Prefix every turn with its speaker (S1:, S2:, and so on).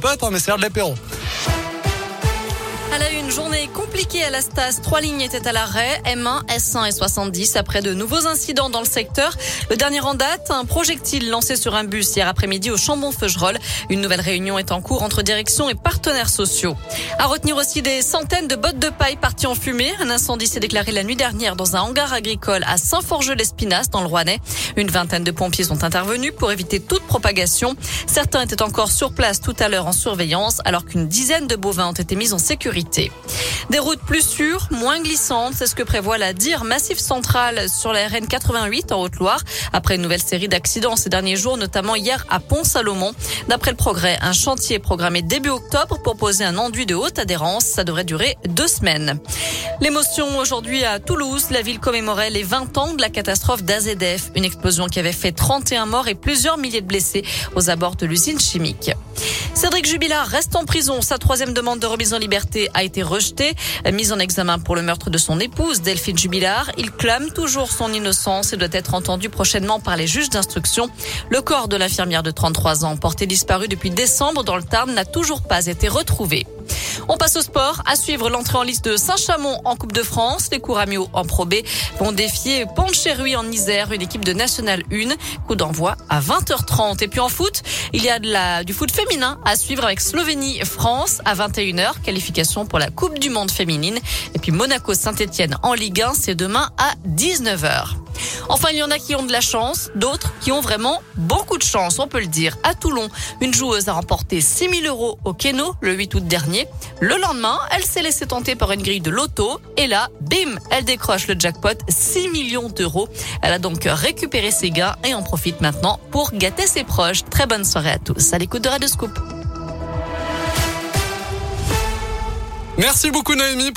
S1: Pas attends, mais c'est l'heure de l'apéro.
S2: À la une, journée compliquée à la Stas. Trois lignes étaient à l'arrêt. M1, S1 et 70 après de nouveaux incidents dans le secteur. Le dernier en date, un projectile lancé sur un bus hier après-midi au Chambon-Feugerolles. Une nouvelle réunion est en cours entre direction et partenaires sociaux. À retenir aussi des centaines de bottes de paille parties en fumée. Un incendie s'est déclaré la nuit dernière dans un hangar agricole à Saint-Forgeux-l'Espinasse dans le Rouennais. Une vingtaine de pompiers sont intervenus pour éviter toute propagation. Certains étaient encore sur place tout à l'heure en surveillance alors qu'une dizaine de bovins ont été mis en sécurité. Des routes plus sûres, moins glissantes, c'est ce que prévoit la DIR Massif Central sur la RN 88 en Haute-Loire. Après une nouvelle série d'accidents ces derniers jours, notamment hier à Pont-Salomon. D'après le progrès, un chantier est programmé début octobre pour poser un enduit de haute adhérence. Ça devrait durer deux semaines. L'émotion aujourd'hui à Toulouse. La ville commémorait les 20 ans de la catastrophe d'AZF. Une explosion qui avait fait 31 morts et plusieurs milliers de blessés aux abords de l'usine chimique. Cédric Jubilard reste en prison. Sa troisième demande de remise en liberté a été rejetée. Mise en examen pour le meurtre de son épouse, Delphine Jubilard. Il clame toujours son innocence et doit être entendu prochainement par les juges d'instruction. Le corps de l'infirmière de 33 ans, porté disparu depuis décembre dans le Tarn, n'a toujours pas été retrouvé. On passe au sport. À suivre l'entrée en liste de Saint-Chamond en Coupe de France. Les Couramio en Pro B vont défier Pontcherry en Isère, une équipe de National 1. Coup d'envoi à 20h30. Et puis en foot, il y a de la, du foot féminin à suivre avec Slovénie-France à 21h. Qualification pour la Coupe du Monde féminine. Et puis Monaco-Saint-Etienne en Ligue 1, c'est demain à 19h. Enfin, il y en a qui ont de la chance, d'autres qui ont vraiment beaucoup de chance, on peut le dire. À Toulon, une joueuse a remporté 6 000 euros au Keno le 8 août dernier. Le lendemain, elle s'est laissée tenter par une grille de loto et là, bim, elle décroche le jackpot 6 millions d'euros. Elle a donc récupéré ses gains et en profite maintenant pour gâter ses proches. Très bonne soirée à tous. À l'écoute de Radio Scoop.
S1: Merci beaucoup Noémie.